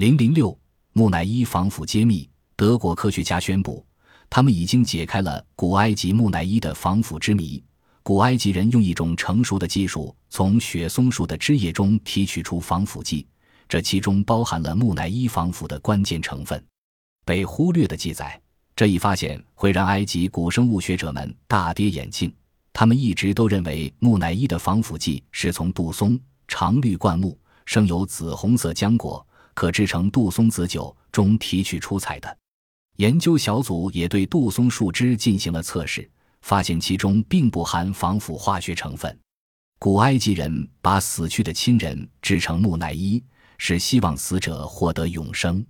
零零六木乃伊防腐揭秘：德国科学家宣布，他们已经解开了古埃及木乃伊的防腐之谜。古埃及人用一种成熟的技术，从雪松树的枝叶中提取出防腐剂，这其中包含了木乃伊防腐的关键成分。被忽略的记载，这一发现会让埃及古生物学者们大跌眼镜。他们一直都认为木乃伊的防腐剂是从杜松常绿灌木生有紫红色浆果，可制成杜松子酒中提取出彩的。研究小组也对杜松树枝进行了测试。发现其中并不含防腐化学成分。古埃及人把死去的亲人制成木乃伊，是希望死者获得永生。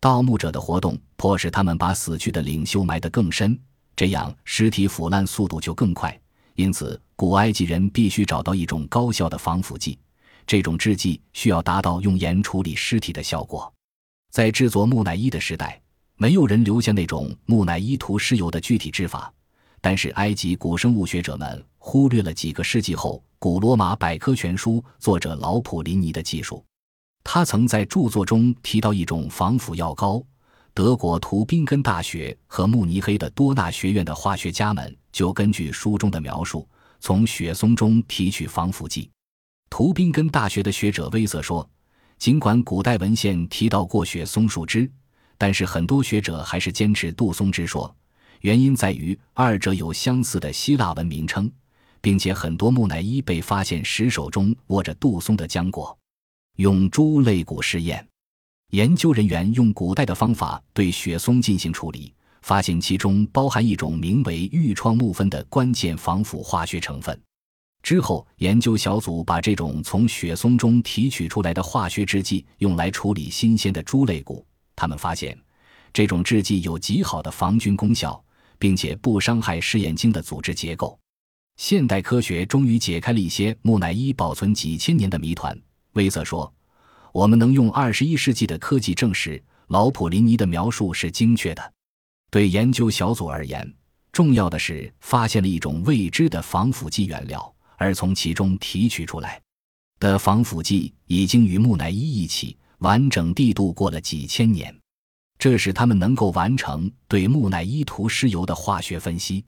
盗墓者的活动迫使他们把死去的领袖埋得更深，这样尸体腐烂速度就更快。因此，古埃及人必须找到一种高效的防腐剂。这种制剂需要达到用盐处理尸体的效果。在制作木乃伊的时代，没有人留下那种木乃伊涂尸油的具体制法。但是，埃及古生物学者们忽略了几个世纪后古罗马百科全书作者劳普林尼的技术。他曾在著作中提到一种防腐药膏。德国图宾根大学和慕尼黑的多纳学院的化学家们就根据书中的描述，从雪松中提取防腐剂。图宾根大学的学者威瑟说：“尽管古代文献提到过雪松树枝，但是很多学者还是坚持杜松枝说。”原因在于二者有相似的希腊文名称，并且很多木乃伊被发现时手中握着杜松的浆果。用猪肋骨试验，研究人员用古代的方法对雪松进行处理，发现其中包含一种名为愈创木酚的关键防腐化学成分。之后，研究小组把这种从雪松中提取出来的化学制剂用来处理新鲜的猪肋骨，他们发现这种制剂有极好的防菌功效。并且不伤害试验经的组织结构。现代科学终于解开了一些木乃伊保存几千年的谜团。威瑟说：“我们能用二十一世纪的科技证实老普林尼的描述是精确的。”对研究小组而言，重要的是发现了一种未知的防腐剂原料，而从其中提取出来的防腐剂已经与木乃伊一起完整地度过了几千年。这使他们能够完成对木乃伊涂尸油的化学分析。